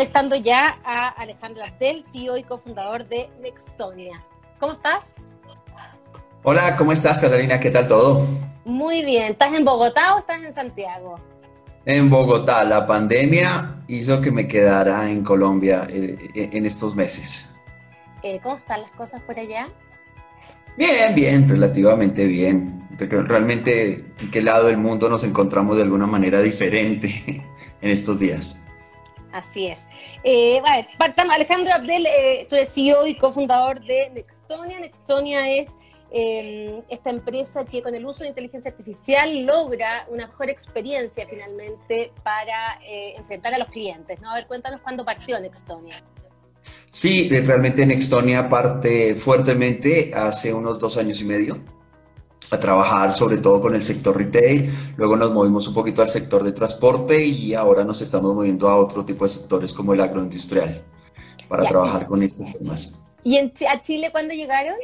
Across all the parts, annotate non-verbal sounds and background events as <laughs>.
conectando ya a Alejandro Abdel, CEO y cofundador de Nextonia. ¿Cómo estás? Hola, ¿cómo estás, Catalina? ¿Qué tal todo? Muy bien. ¿Estás en Bogotá o estás en Santiago? En Bogotá. La pandemia hizo que me quedara en Colombia eh, en estos meses. Eh, ¿Cómo están las cosas por allá? Bien, bien, relativamente bien. Realmente, ¿en qué lado del mundo nos encontramos de alguna manera diferente <laughs> en estos días? Así es. Eh, vale, Alejandro Abdel, eh, tú eres CEO y cofundador de Nextonia. Nextonia es em, esta empresa que con el uso de inteligencia artificial logra una mejor experiencia finalmente para eh, enfrentar a los clientes. ¿no? A ver, cuéntanos cuándo partió Nextonia. Sí, realmente Nextonia parte fuertemente hace unos dos años y medio a trabajar sobre todo con el sector retail, luego nos movimos un poquito al sector de transporte y ahora nos estamos moviendo a otro tipo de sectores como el agroindustrial para trabajar con estos temas. ¿Y a Chile cuándo llegaron?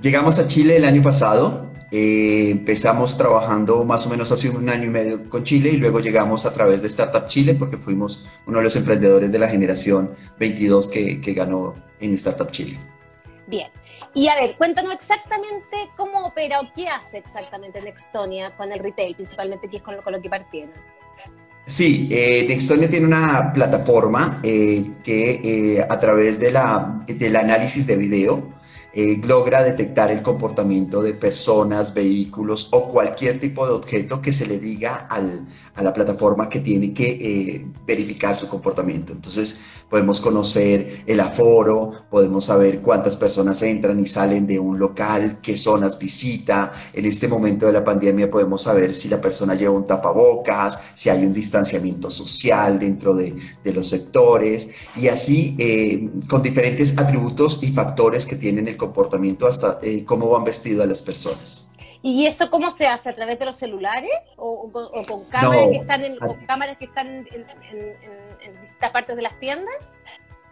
Llegamos a Chile el año pasado, eh, empezamos trabajando más o menos hace un año y medio con Chile y luego llegamos a través de Startup Chile porque fuimos uno de los emprendedores de la generación 22 que, que ganó en Startup Chile. Bien, y a ver, cuéntanos exactamente cómo opera o qué hace exactamente Nextonia con el retail, principalmente, que es con lo, con lo que partieron. Sí, eh, Nextonia tiene una plataforma eh, que eh, a través de la, del análisis de video eh, logra detectar el comportamiento de personas, vehículos o cualquier tipo de objeto que se le diga al, a la plataforma que tiene que eh, verificar su comportamiento. Entonces podemos conocer el aforo, podemos saber cuántas personas entran y salen de un local, qué zonas visita. En este momento de la pandemia podemos saber si la persona lleva un tapabocas, si hay un distanciamiento social dentro de, de los sectores y así eh, con diferentes atributos y factores que tienen el comportamiento hasta eh, cómo van vestidas las personas. ¿Y eso cómo se hace? ¿A través de los celulares? ¿O, con, cámaras que están, en, cámaras que están en, distintas partes de las tiendas?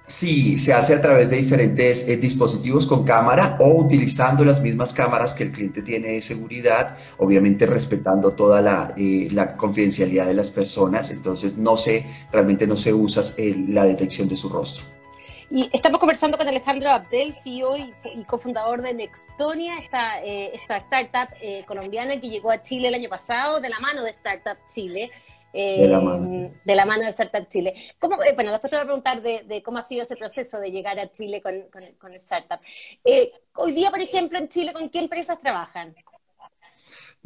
Sí, se hace a través de diferentes eh, dispositivos con cámara o utilizando las mismas cámaras que el cliente tiene de seguridad, obviamente respetando toda la, eh, la confidencialidad de las personas, entonces no se, realmente no se usa la detección de su rostro. Y estamos conversando con Alejandro Abdel, CEO y, cofundador de Nextonia, esta, eh, esta startup eh, colombiana que llegó a Chile el año pasado de la mano de Startup Chile. Eh, de, la mano. de la mano de Startup Chile. ¿Cómo, bueno, después te voy a preguntar de, cómo ha sido ese proceso de llegar a Chile con, con, Startup. hoy día, por ejemplo, en Chile, ¿con qué empresas trabajan?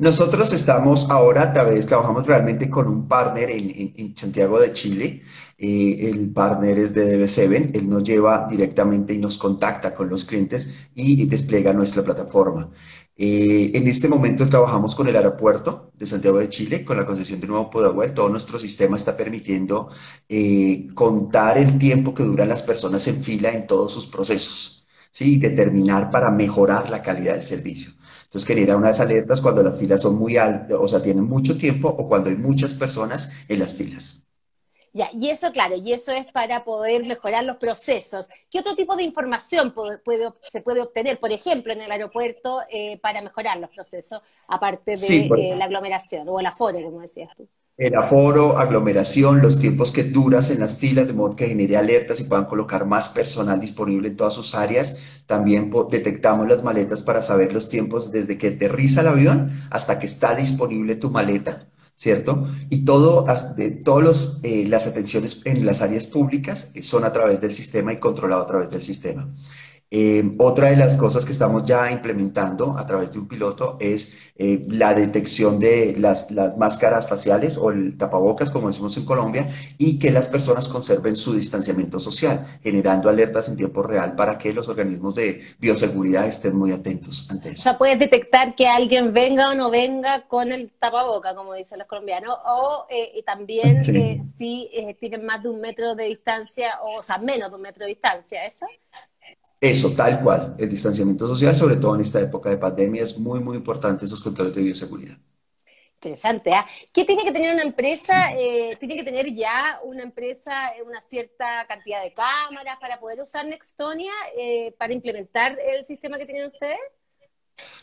Nosotros estamos ahora, a través, trabajamos realmente con un partner en, Santiago de Chile. Eh, el partner es de DB7, él nos lleva directamente y nos contacta con los clientes y, despliega nuestra plataforma. Eh, en este momento trabajamos con el aeropuerto de Santiago de Chile, con la concesión de Nuevo Pudahuel. Todo nuestro sistema está permitiendo eh, contar el tiempo que duran las personas en fila en todos sus procesos, ¿sí? y determinar para mejorar la calidad del servicio. Entonces genera unas alertas cuando las filas son muy altas, o sea, tienen mucho tiempo o cuando hay muchas personas en las filas. Ya, y eso, claro, y eso es para poder mejorar los procesos. ¿Qué otro tipo de información se puede obtener, por ejemplo, en el aeropuerto eh, para mejorar los procesos, aparte de eh, la aglomeración o el aforo, como decías tú? El aforo, aglomeración, los tiempos que duras en las filas, de modo que genere alertas y puedan colocar más personal disponible en todas sus áreas. También detectamos las maletas para saber los tiempos desde que aterriza el avión hasta que está disponible tu maleta, ¿cierto? Y todo, todas eh, las atenciones en las áreas públicas son a través del sistema y controlado a través del sistema. Eh, otra de las cosas que estamos ya implementando a través de un piloto es eh, la detección de las, las, máscaras faciales o el tapabocas, como decimos en Colombia, y que las personas conserven su distanciamiento social, generando alertas en tiempo real para que los organismos de bioseguridad estén muy atentos ante eso. O sea, puedes detectar que alguien venga o no venga con el tapaboca, como dicen los colombianos, o eh, también si tienen más de un metro de distancia, o, o sea, menos de un metro de distancia, ¿eso? Eso, tal cual. El distanciamiento social, sobre todo en esta época de pandemia, es muy, muy importante esos controles de bioseguridad. Interesante. ¿ah? ¿Qué tiene que tener una empresa? Eh, ¿Tiene que tener ya una empresa una cierta cantidad de cámaras para poder usar Nextonia eh, para implementar el sistema que tienen ustedes?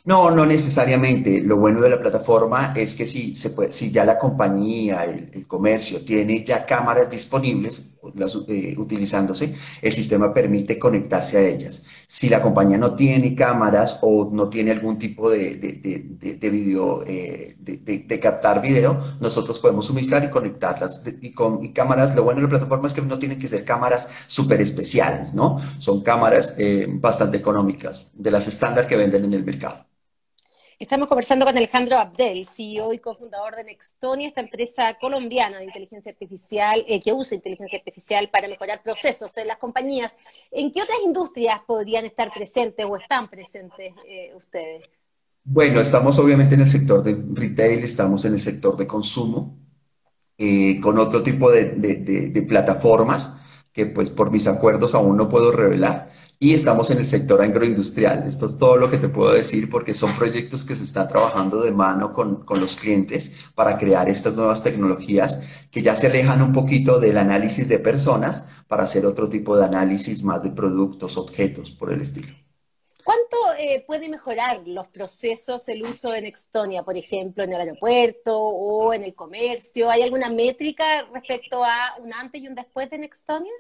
No, no necesariamente. Lo bueno de la plataforma es que si, se puede, si ya la compañía, el, comercio tiene ya cámaras disponibles eh, utilizándose, el sistema permite conectarse a ellas. Si la compañía no tiene cámaras o no tiene algún tipo de, de, video, eh, de, captar video, nosotros podemos suministrar y conectarlas. y con cámaras, lo bueno de la plataforma es que no tienen que ser cámaras súper especiales, ¿no? Son cámaras eh, bastante económicas, de las estándar que venden en el mercado. Estamos conversando con Alejandro Abdel, CEO y cofundador de Nextonia, esta empresa colombiana de inteligencia artificial eh, que usa inteligencia artificial para mejorar procesos en las compañías. ¿En qué otras industrias podrían estar presentes o están presentes eh, ustedes? Bueno, estamos obviamente en el sector de retail, estamos en el sector de consumo, eh, con otro tipo de plataformas que pues por mis acuerdos aún no puedo revelar y estamos en el sector agroindustrial. Esto es todo lo que te puedo decir porque son proyectos que se están trabajando de mano con, con, los clientes para crear estas nuevas tecnologías que ya se alejan un poquito del análisis de personas para hacer otro tipo de análisis más de productos, objetos, por el estilo. ¿Cuánto eh, puede mejorar los procesos, el uso en Extonia, por ejemplo, en el aeropuerto o en el comercio? ¿Hay alguna métrica respecto a un antes y un después de Nextonia?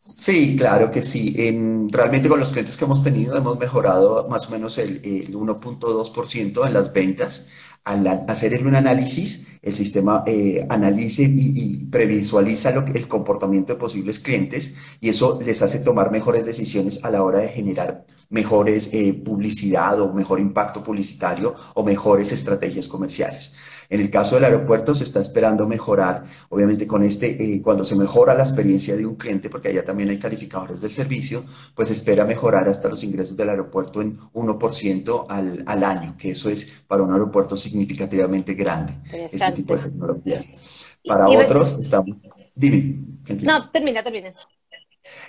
Sí, claro que sí. En, realmente con los clientes que hemos tenido hemos mejorado más o menos el, 1.2% en las ventas. Al hacer un análisis, el sistema eh, analiza y, previsualiza el comportamiento de posibles clientes y eso les hace tomar mejores decisiones a la hora de generar mejores eh, publicidad o mejor impacto publicitario o mejores estrategias comerciales. En el caso del aeropuerto se está esperando mejorar, obviamente con este, eh, cuando se mejora la experiencia de un cliente, porque allá también hay calificadores del servicio, pues espera mejorar hasta los ingresos del aeropuerto en 1% al, al año, que eso es para un aeropuerto significativamente grande, este tipo de tecnologías. Para otros estamos... Dime. No, termina, termina.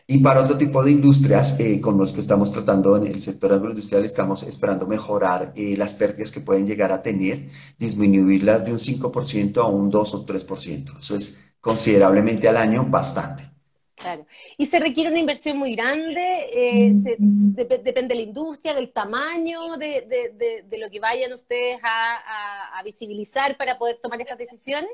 Y para otro tipo de industrias eh, con los que estamos tratando en el sector agroindustrial, estamos esperando mejorar eh, las pérdidas que pueden llegar a tener, disminuirlas de un 5% a un 2 o 3%. Eso es considerablemente al año bastante. Claro. ¿Y se requiere una inversión muy grande? Eh, depende de la industria, del tamaño de, lo que vayan ustedes a visibilizar para poder tomar estas decisiones?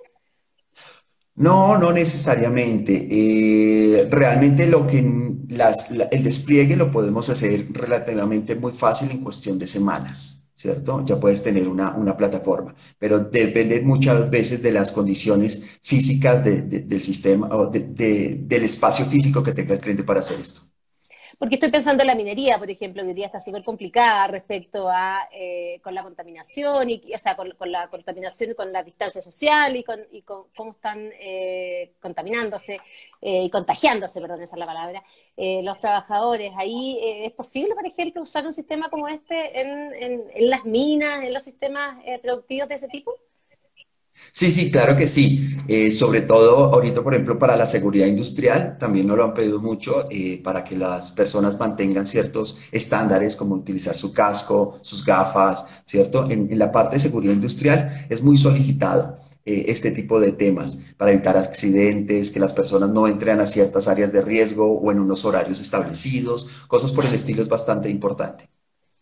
No, no necesariamente. Eh, realmente lo que el despliegue lo podemos hacer relativamente muy fácil en cuestión de semanas, ¿cierto? Ya puedes tener una, plataforma, pero depende muchas veces de las condiciones físicas del sistema o del espacio físico que tenga el cliente para hacer esto. Porque estoy pensando en la minería, por ejemplo, que hoy día está súper complicada respecto a eh, con la contaminación, y, o sea, con, la contaminación, con la distancia social y con, cómo están eh, contaminándose eh, y contagiándose, perdón, esa es la palabra, los trabajadores. Ahí es posible, por ejemplo, usar un sistema como este en, en las minas, en los sistemas productivos de ese tipo. Sí, sí, claro que sí. Eh, sobre todo ahorita, por ejemplo, para la seguridad industrial, también nos lo han pedido mucho eh, para que las personas mantengan ciertos estándares como utilizar su casco, sus gafas, ¿cierto? En, la parte de seguridad industrial es muy solicitado eh, este tipo de temas para evitar accidentes, que las personas no entren a ciertas áreas de riesgo o en unos horarios establecidos, cosas por el estilo es bastante importante.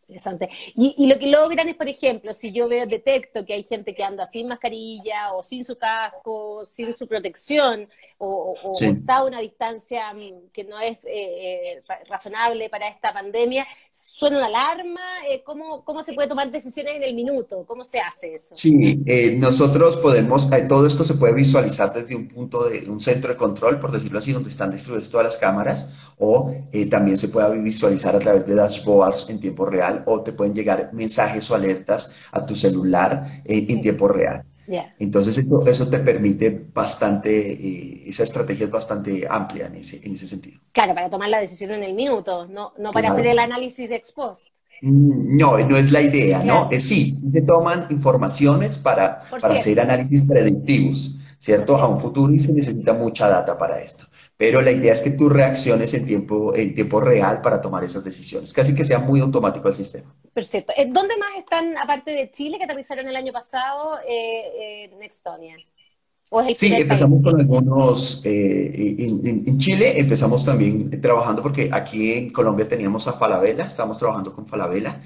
Interesante. Y, lo que logran es, por ejemplo, si yo veo, detecto que hay gente que anda sin mascarilla o sin su casco, sin su protección, o, está a una distancia mm, que no es eh, eh, razonable para esta pandemia, ¿suena una alarma? Eh, ¿cómo, ¿Cómo se puede tomar decisiones en el minuto? ¿Cómo se hace eso? Sí, nosotros podemos, todo esto se puede visualizar desde un punto de un centro de control, por decirlo así, donde están distribuidas todas las cámaras, o también se puede visualizar a través de dashboards en tiempo real o te pueden llegar mensajes o alertas a tu celular eh, en tiempo real. Entonces eso, eso, te permite bastante, eh, esa estrategia es bastante amplia en ese, en ese sentido. Claro, para tomar la decisión en el minuto, no, no para hacer el análisis ex post. Mm, no, no es la idea, ¿no? Es, sí, se toman informaciones para, para hacer análisis predictivos, ¿cierto? A un futuro y se necesita mucha data para esto pero la idea es que tú reacciones en tiempo, en tiempo real para tomar esas decisiones, casi que sea muy automático el sistema. Perfecto. Eh, ¿Dónde más están, aparte de Chile, que aterrizaron el año pasado, eh, eh Nextonia? sí, empezamos con algunos, eh, en, Chile empezamos también trabajando porque aquí en Colombia teníamos a Falabella, estamos trabajando con Falabella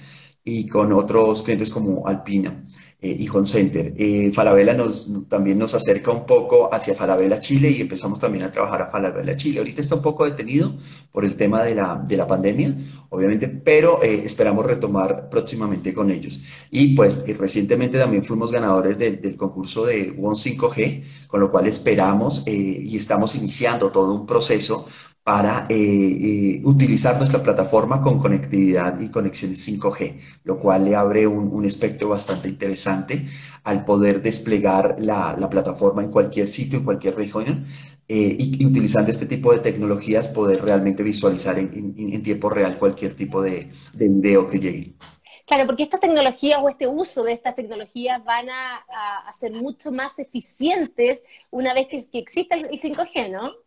y con otros clientes como Alpina eh, y Home Center. Eh, Falabella nos, también nos acerca un poco hacia Falabella Chile y empezamos también a trabajar a Falabella Chile. Ahorita está un poco detenido por el tema de la, de la pandemia, obviamente, pero eh, esperamos retomar próximamente con ellos. Y pues recientemente también fuimos ganadores del concurso de One 5G, con lo cual esperamos y estamos iniciando todo un proceso para eh, eh, utilizar nuestra plataforma con conectividad y conexiones 5G, lo cual le abre un, espectro bastante interesante al poder desplegar la, plataforma en cualquier sitio, en cualquier región, eh, y, utilizando este tipo de tecnologías poder realmente visualizar en, tiempo real cualquier tipo de, video que llegue. Claro, porque estas tecnologías o este uso de estas tecnologías van a, ser mucho más eficientes una vez que, que exista el 5G, ¿no?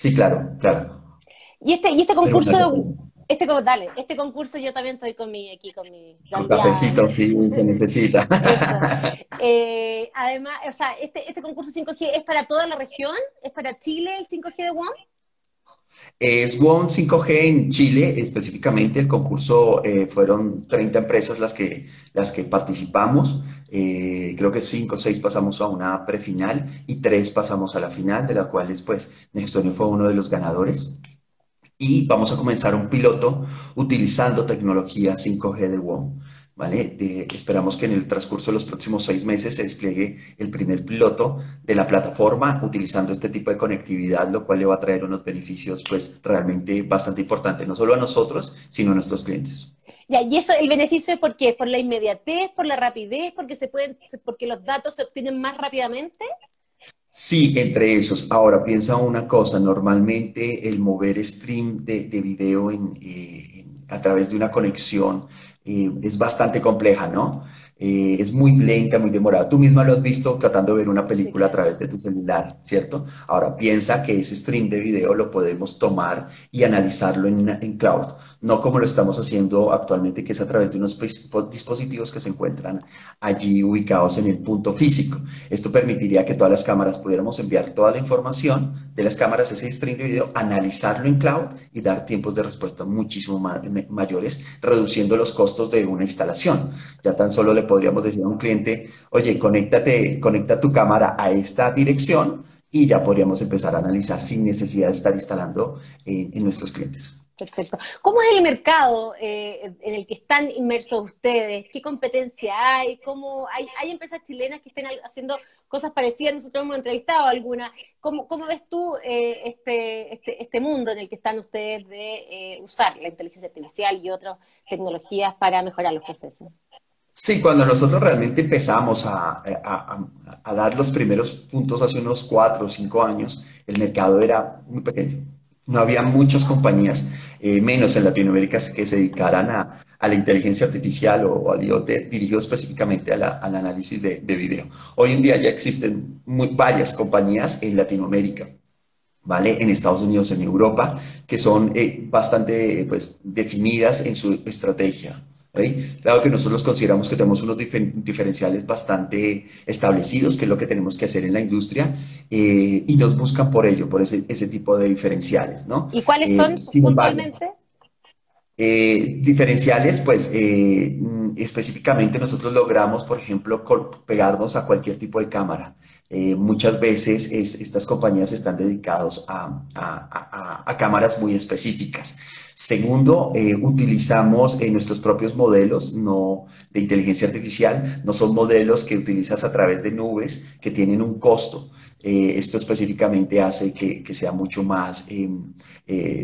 Sí, claro, claro. Y este, y este concurso, este, dale, este concurso yo también estoy con mi, aquí con mi... Un cafecito, sí, se necesita. <laughs> <laughs> Eh, además, o sea, este, este concurso 5G es para toda la región, es para Chile el 5G de WOM. Es WOM 5G en Chile, específicamente el concurso eh, fueron 30 empresas las que, las que participamos. Eh, creo que 5 o 6 pasamos a una prefinal y 3 pasamos a la final, de las cuales pues Nextonio fue uno de los ganadores. Y vamos a comenzar un piloto utilizando tecnología 5G de WOM. ¿Vale? esperamos que en el transcurso de los próximos seis meses se despliegue el primer piloto de la plataforma utilizando este tipo de conectividad, lo cual le va a traer unos beneficios pues realmente bastante importantes, no solo a nosotros, sino a nuestros clientes. Ya, y eso, el beneficio es por qué? ¿Por la inmediatez, por la rapidez, porque se pueden, porque los datos se obtienen más rápidamente? Sí, entre esos. Ahora, piensa una cosa, normalmente el mover stream de, video eh, a través de una conexión eh, es bastante compleja, ¿no? Eh, es muy lenta, muy demorada. Tú misma lo has visto tratando de ver una película a través de tu celular, ¿cierto? Ahora piensa que ese stream de video lo podemos tomar y analizarlo en, en cloud, no como lo estamos haciendo actualmente, que es a través de unos dispositivos que se encuentran allí ubicados en el punto físico. Esto permitiría que todas las cámaras pudiéramos enviar toda la información de las cámaras, ese stream de video, analizarlo en cloud y dar tiempos de respuesta muchísimo mayores, reduciendo los costos de una instalación. Ya tan solo le podríamos decir a un cliente, oye, conéctate, conecta tu cámara a esta dirección y ya podríamos empezar a analizar sin necesidad de estar instalando en nuestros clientes. Perfecto. ¿Cómo es el mercado eh, en el que están inmersos ustedes? ¿Qué competencia hay? ¿Cómo hay, empresas chilenas que estén haciendo cosas parecidas? Nosotros hemos entrevistado alguna. ¿Cómo, ves tú eh, este, este, este, mundo en el que están ustedes de eh, usar la inteligencia artificial y otras tecnologías para mejorar los procesos? Sí, cuando nosotros realmente empezamos a, dar los primeros puntos hace unos cuatro o cinco años, el mercado era muy pequeño. No había muchas compañías, eh, menos en Latinoamérica, que se dedicaran a, la inteligencia artificial o, al IoT dirigido específicamente al análisis de, video. Hoy en día ya existen varias compañías en Latinoamérica. ¿vale? En Estados Unidos, en Europa, que son eh, bastante pues, definidas en su estrategia. Claro que nosotros consideramos que tenemos unos diferenciales bastante establecidos, que es lo que tenemos que hacer en la industria, eh, y nos buscan por ello, por ese, ese tipo de diferenciales, ¿no? ¿Y cuáles son eh, puntualmente? Eh, diferenciales, pues mm, específicamente nosotros logramos, por ejemplo, pegarnos a cualquier tipo de cámara. muchas veces estas compañías están dedicadas a, a, cámaras muy específicas. Segundo, eh, utilizamos eh, nuestros propios modelos no, de inteligencia artificial, no son modelos que utilizas a través de nubes que tienen un costo. Eh, esto específicamente hace que, sea mucho más,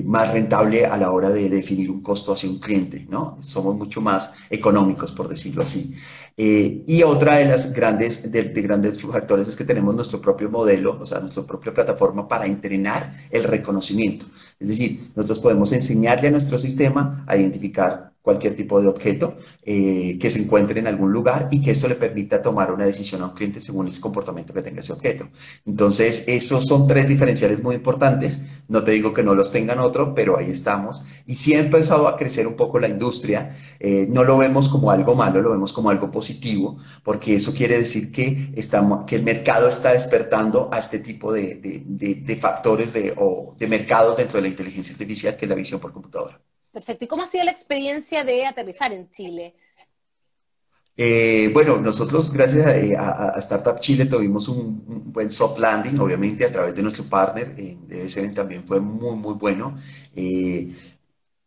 más rentable a la hora de definir un costo hacia un cliente, ¿no? Somos mucho más económicos, por decirlo así. y otra de las grandes, de, de, grandes factores es que tenemos nuestro propio modelo, o sea, nuestra propia plataforma para entrenar el reconocimiento. Es decir, nosotros podemos enseñarle a nuestro sistema a identificar cualquier tipo de objeto eh, que se encuentre en algún lugar y que eso le permita tomar una decisión a un cliente según el comportamiento que tenga ese objeto. Entonces, esos son tres diferenciales muy importantes. No te digo que no los tengan otro, pero ahí estamos. Y sí ha empezado a crecer un poco la industria. Eh, no lo vemos como algo malo, lo vemos como algo positivo, porque eso quiere decir que, estamos, que el mercado está despertando a este tipo de, de factores de, o de mercados dentro de la inteligencia artificial, que es la visión por computadora. Perfecto. ¿Y cómo ha sido la experiencia de aterrizar en Chile? Eh, bueno, nosotros gracias a, Startup Chile tuvimos un, buen soft landing, obviamente a través de nuestro partner, eh, también fue muy, muy bueno. Eh,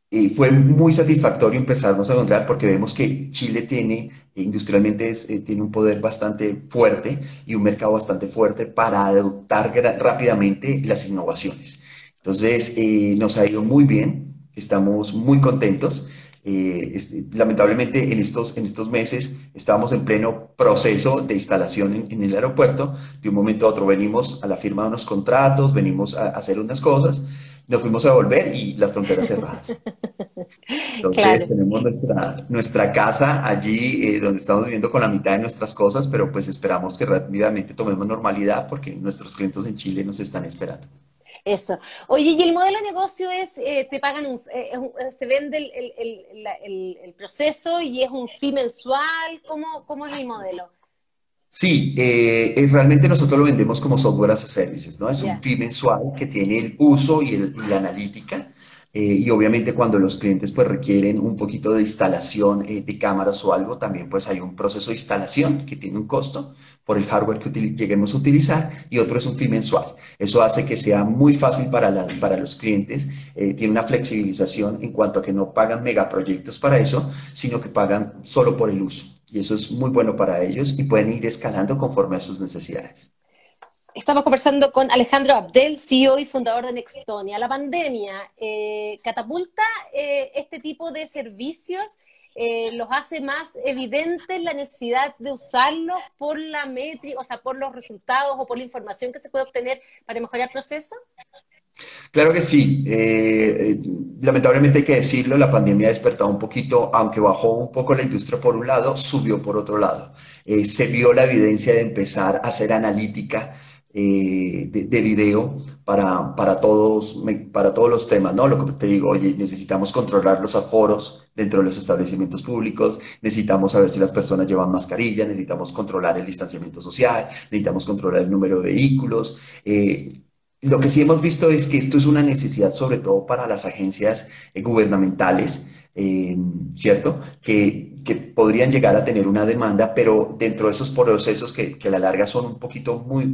y fue muy satisfactorio empezarnos a encontrar porque vemos que Chile tiene, industrialmente eh, tiene un poder bastante fuerte y un mercado bastante fuerte para adoptar rápidamente las innovaciones. Entonces, nos ha ido muy bien, estamos muy contentos. Eh, lamentablemente en estos, en estos meses estábamos en pleno proceso de instalación en, el aeropuerto. De un momento a otro venimos a la firma de unos contratos, venimos a, hacer unas cosas, nos fuimos a volver y las fronteras cerradas. <laughs> Entonces tenemos nuestra, nuestra, casa allí eh, donde estamos viviendo con la mitad de nuestras cosas, pero pues esperamos que rápidamente tomemos normalidad porque nuestros clientes en Chile nos están esperando. Eso. Oye, y el modelo de negocio es, eh, te pagan un, eh, eh, se vende el, proceso y es un fee mensual, ¿cómo, cómo es el modelo? Sí, realmente nosotros lo vendemos como software as a services, ¿no? Es un fee mensual que tiene el uso y, y la analítica eh, y obviamente cuando los clientes pues requieren un poquito de instalación eh, de cámaras o algo, también pues hay un proceso de instalación que tiene un costo por el hardware que lleguemos a utilizar y otro es un fee mensual. Eso hace que sea muy fácil para, para los clientes, eh, tiene una flexibilización en cuanto a que no pagan megaproyectos para eso, sino que pagan solo por el uso. Y eso es muy bueno para ellos y pueden ir escalando conforme a sus necesidades. Estamos conversando con Alejandro Abdel, CEO y fundador de Nextonia. La pandemia eh, catapulta eh, este tipo de servicios, eh, los hace más evidentes la necesidad de usarlos por la métrica, o sea, por los resultados o por la información que se puede obtener para mejorar el proceso. Claro que sí. lamentablemente hay que decirlo, la pandemia ha despertado un poquito, aunque bajó un poco la industria por un lado, subió por otro lado. se vio la evidencia de empezar a hacer analítica eh, de, video para, para, todos, para todos los temas, ¿no? Lo que te digo, oye, necesitamos controlar los aforos dentro de los establecimientos públicos, necesitamos saber si las personas llevan mascarilla, necesitamos controlar el distanciamiento social, necesitamos controlar el número de vehículos. Eh, lo que sí hemos visto es que esto es una necesidad sobre todo para las agencias eh, gubernamentales, ¿cierto? Que, que, podrían llegar a tener una demanda, pero dentro de esos procesos que, que a la larga son un poquito muy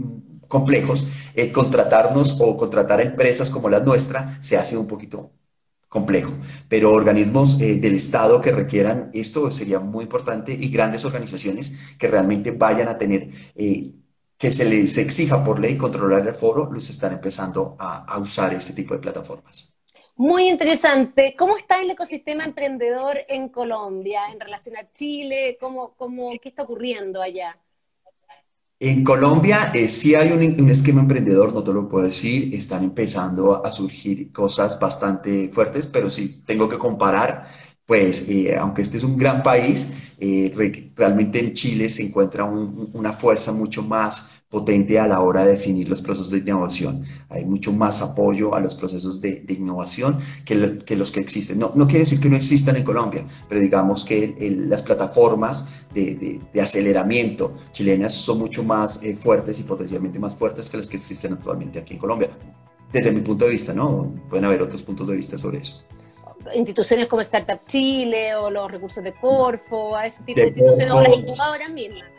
complejos, eh, contratarnos o contratar a empresas como la nuestra se hace un poquito complejo, pero organismos eh, del Estado que requieran esto sería muy importante y grandes organizaciones que realmente vayan a tener, eh, que se les exija por ley controlar el foro, los están empezando a, usar este tipo de plataformas. Muy interesante. ¿Cómo está el ecosistema emprendedor en Colombia en relación a Chile? ¿Cómo, cómo, ¿Qué está ocurriendo allá? En Colombia eh, sí hay un, esquema emprendedor, no te lo puedo decir, están empezando a surgir cosas bastante fuertes, pero sí tengo que comparar pues eh, aunque este es un gran país, eh, realmente en Chile se encuentra una fuerza mucho más potente a la hora de definir los procesos de innovación. Hay mucho más apoyo a los procesos de, innovación que, los que existen. No, no, quiere decir que no existan en Colombia, pero digamos que las plataformas de, aceleramiento chilenas son mucho más eh, fuertes y potencialmente más fuertes que las que existen actualmente aquí en Colombia. Desde mi punto de vista, ¿no? Pueden haber otros puntos de vista sobre eso instituciones como Startup Chile o los recursos de Corfo, a ese tipo de, instituciones o las incubadoras mismas.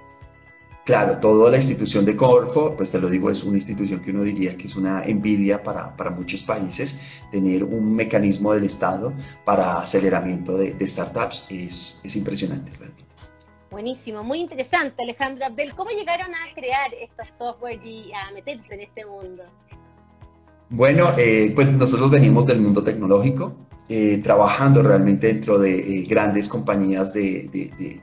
Claro, toda la institución de Corfo, pues te lo digo, es una institución que uno diría que es una envidia para, para muchos países. Tener un mecanismo del Estado para aceleramiento de, startups es, es, impresionante realmente. Buenísimo, muy interesante, Alejandra. ¿Cómo llegaron a crear estos software y a meterse en este mundo? Bueno, eh, pues nosotros venimos del mundo tecnológico. Eh, trabajando realmente dentro de eh, grandes compañías de, de,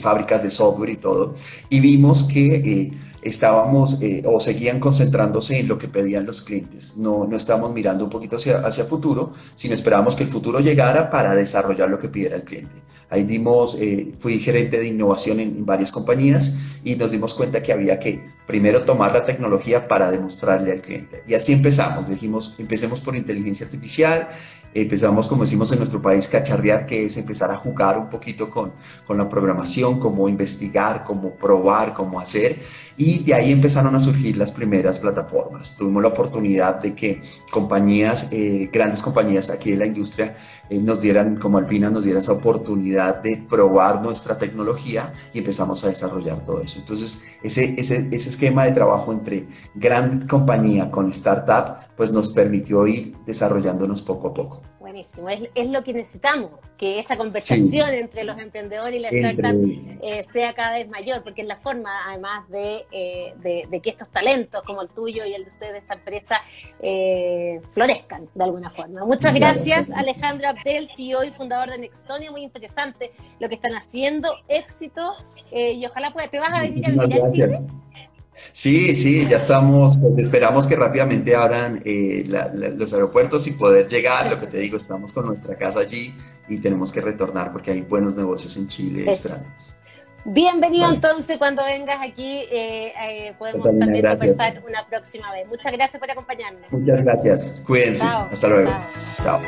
fábricas de software y todo, y vimos que eh, estábamos o seguían concentrándose en lo que pedían los clientes. No, no estábamos mirando un poquito hacia, hacia futuro, sino esperábamos que el futuro llegara para desarrollar lo que pidiera el cliente. Ahí dimos, fui gerente de innovación en, varias compañías y nos dimos cuenta que había que primero tomar la tecnología para demostrarle al cliente. Y así empezamos, dijimos, empecemos por inteligencia artificial empezamos, como decimos en nuestro país, cacharrear, que es empezar a jugar un poquito con, con la programación, cómo investigar, cómo probar, cómo hacer. Y de ahí empezaron a surgir las primeras plataformas. Tuvimos la oportunidad de que compañías, eh, grandes compañías aquí de la industria, eh, nos dieran, como Alpina, nos diera esa oportunidad de probar nuestra tecnología y empezamos a desarrollar todo eso. Entonces, ese, ese, ese esquema de trabajo entre gran compañía con startup, pues nos permitió ir desarrollándonos poco a poco. Buenísimo, es, es lo que necesitamos, que esa conversación entre los emprendedores y la startup eh, sea cada vez mayor, porque es la forma, además de, eh, de, que estos talentos como el tuyo y el de ustedes de esta empresa eh, florezcan de alguna forma. Muchas gracias, Alejandro Abdel, CEO y fundador de Nextonia, muy interesante lo que están haciendo, éxito, y ojalá pueda, te vas a venir a vivir a Chile. Sí, sí, ya estamos, pues esperamos que rápidamente abran eh, los aeropuertos y poder llegar. Lo que te digo, estamos con nuestra casa allí y tenemos que retornar porque hay buenos negocios en Chile Bienvenido entonces cuando vengas aquí, eh, eh, podemos también conversar una próxima vez. Muchas gracias por acompañarnos. Muchas gracias, cuídense. Hasta luego. Chao.